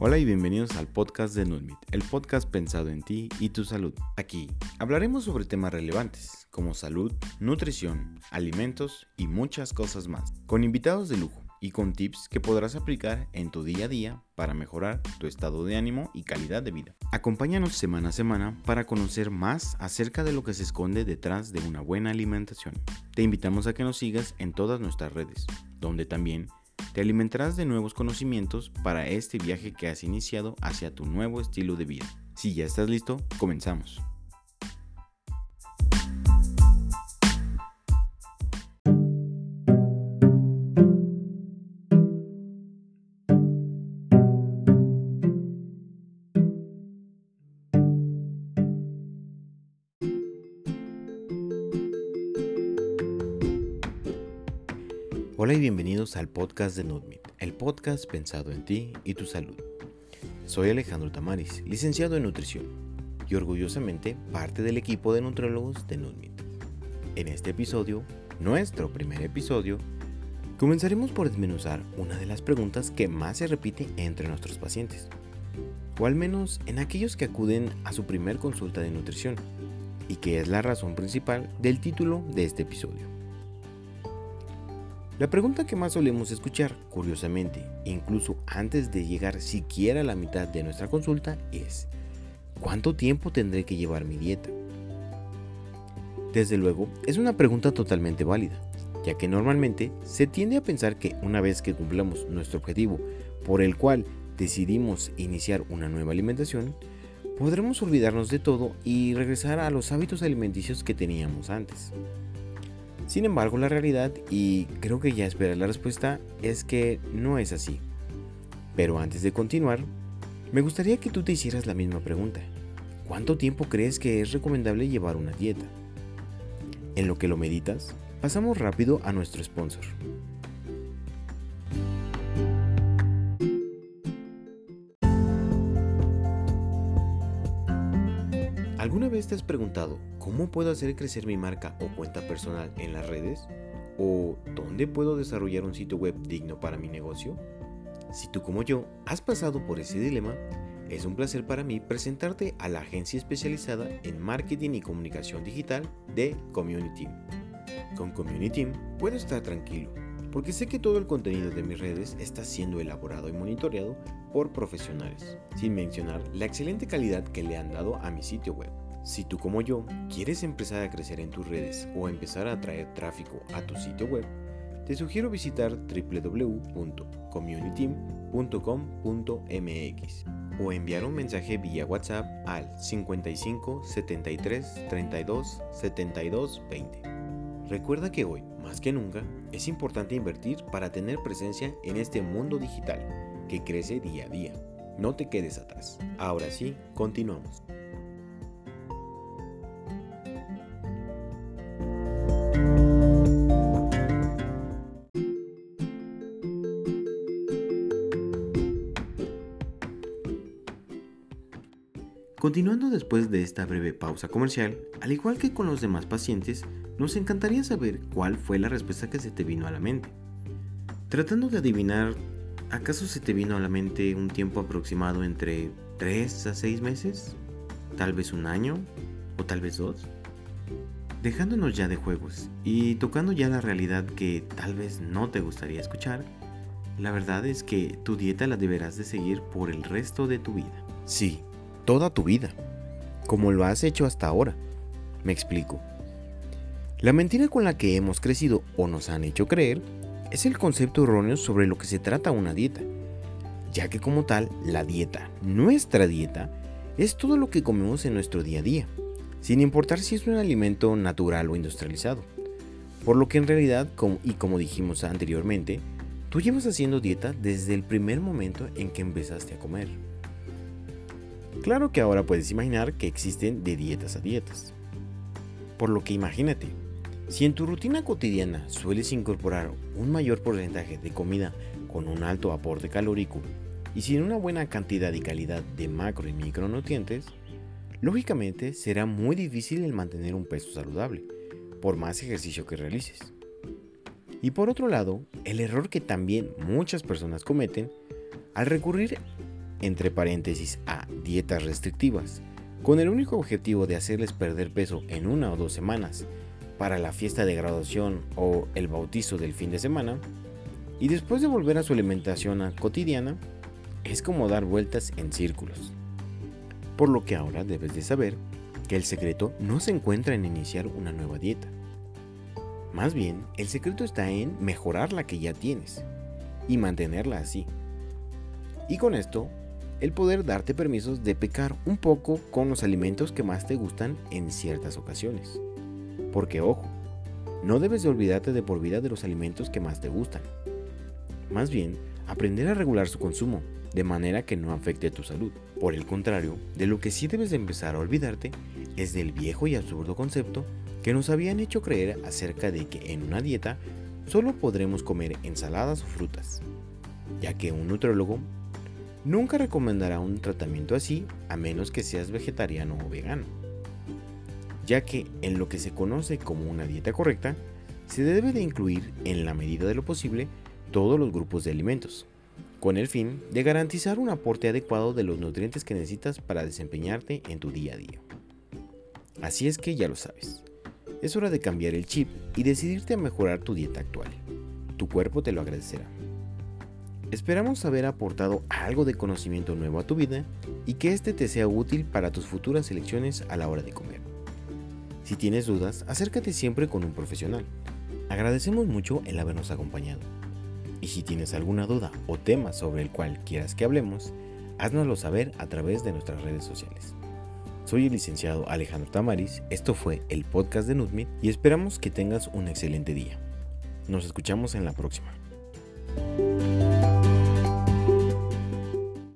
Hola y bienvenidos al podcast de Nutmit, el podcast pensado en ti y tu salud. Aquí hablaremos sobre temas relevantes como salud, nutrición, alimentos y muchas cosas más, con invitados de lujo y con tips que podrás aplicar en tu día a día para mejorar tu estado de ánimo y calidad de vida. Acompáñanos semana a semana para conocer más acerca de lo que se esconde detrás de una buena alimentación. Te invitamos a que nos sigas en todas nuestras redes, donde también te alimentarás de nuevos conocimientos para este viaje que has iniciado hacia tu nuevo estilo de vida. Si ya estás listo, comenzamos. Hola y bienvenidos al podcast de Nutmit, el podcast pensado en ti y tu salud. Soy Alejandro Tamaris, licenciado en nutrición y orgullosamente parte del equipo de nutriólogos de Nutmit. En este episodio, nuestro primer episodio, comenzaremos por desmenuzar una de las preguntas que más se repite entre nuestros pacientes, o al menos en aquellos que acuden a su primer consulta de nutrición, y que es la razón principal del título de este episodio. La pregunta que más solemos escuchar, curiosamente, incluso antes de llegar siquiera a la mitad de nuestra consulta, es ¿cuánto tiempo tendré que llevar mi dieta? Desde luego, es una pregunta totalmente válida, ya que normalmente se tiende a pensar que una vez que cumplamos nuestro objetivo por el cual decidimos iniciar una nueva alimentación, podremos olvidarnos de todo y regresar a los hábitos alimenticios que teníamos antes. Sin embargo, la realidad, y creo que ya espera la respuesta, es que no es así. Pero antes de continuar, me gustaría que tú te hicieras la misma pregunta. ¿Cuánto tiempo crees que es recomendable llevar una dieta? En lo que lo meditas, pasamos rápido a nuestro sponsor. ¿Alguna vez te has preguntado cómo puedo hacer crecer mi marca o cuenta personal en las redes? ¿O dónde puedo desarrollar un sitio web digno para mi negocio? Si tú como yo has pasado por ese dilema, es un placer para mí presentarte a la agencia especializada en marketing y comunicación digital de Community. Con Community puedo estar tranquilo, porque sé que todo el contenido de mis redes está siendo elaborado y monitoreado por profesionales, sin mencionar la excelente calidad que le han dado a mi sitio web. Si tú como yo quieres empezar a crecer en tus redes o empezar a atraer tráfico a tu sitio web, te sugiero visitar www.communityteam.com.mx o enviar un mensaje vía WhatsApp al 55 73 32 72 20. Recuerda que hoy, más que nunca, es importante invertir para tener presencia en este mundo digital que crece día a día. No te quedes atrás. Ahora sí, continuamos. Continuando después de esta breve pausa comercial, al igual que con los demás pacientes, nos encantaría saber cuál fue la respuesta que se te vino a la mente. Tratando de adivinar ¿Acaso se te vino a la mente un tiempo aproximado entre 3 a 6 meses? ¿Tal vez un año? ¿O tal vez dos? Dejándonos ya de juegos y tocando ya la realidad que tal vez no te gustaría escuchar, la verdad es que tu dieta la deberás de seguir por el resto de tu vida. Sí, toda tu vida, como lo has hecho hasta ahora. Me explico. La mentira con la que hemos crecido o nos han hecho creer es el concepto erróneo sobre lo que se trata una dieta, ya que como tal, la dieta, nuestra dieta, es todo lo que comemos en nuestro día a día, sin importar si es un alimento natural o industrializado. Por lo que en realidad, y como dijimos anteriormente, tú llevas haciendo dieta desde el primer momento en que empezaste a comer. Claro que ahora puedes imaginar que existen de dietas a dietas. Por lo que imagínate, si en tu rutina cotidiana sueles incorporar un mayor porcentaje de comida con un alto aporte calórico y sin una buena cantidad y calidad de macro y micronutrientes, lógicamente será muy difícil el mantener un peso saludable, por más ejercicio que realices. Y por otro lado, el error que también muchas personas cometen al recurrir entre paréntesis a dietas restrictivas, con el único objetivo de hacerles perder peso en una o dos semanas para la fiesta de graduación o el bautizo del fin de semana, y después de volver a su alimentación cotidiana, es como dar vueltas en círculos. Por lo que ahora debes de saber que el secreto no se encuentra en iniciar una nueva dieta. Más bien, el secreto está en mejorar la que ya tienes y mantenerla así. Y con esto, el poder darte permisos de pecar un poco con los alimentos que más te gustan en ciertas ocasiones. Porque ojo, no debes de olvidarte de por vida de los alimentos que más te gustan. Más bien, aprender a regular su consumo, de manera que no afecte tu salud. Por el contrario, de lo que sí debes de empezar a olvidarte es del viejo y absurdo concepto que nos habían hecho creer acerca de que en una dieta solo podremos comer ensaladas o frutas, ya que un nutrólogo nunca recomendará un tratamiento así a menos que seas vegetariano o vegano, ya que en lo que se conoce como una dieta correcta, se debe de incluir en la medida de lo posible todos los grupos de alimentos, con el fin de garantizar un aporte adecuado de los nutrientes que necesitas para desempeñarte en tu día a día. Así es que ya lo sabes, es hora de cambiar el chip y decidirte a mejorar tu dieta actual. Tu cuerpo te lo agradecerá. Esperamos haber aportado algo de conocimiento nuevo a tu vida y que este te sea útil para tus futuras elecciones a la hora de comer. Si tienes dudas, acércate siempre con un profesional. Agradecemos mucho el habernos acompañado. Y si tienes alguna duda o tema sobre el cual quieras que hablemos, háznoslo saber a través de nuestras redes sociales. Soy el licenciado Alejandro Tamaris, esto fue el podcast de Nutmit y esperamos que tengas un excelente día. Nos escuchamos en la próxima.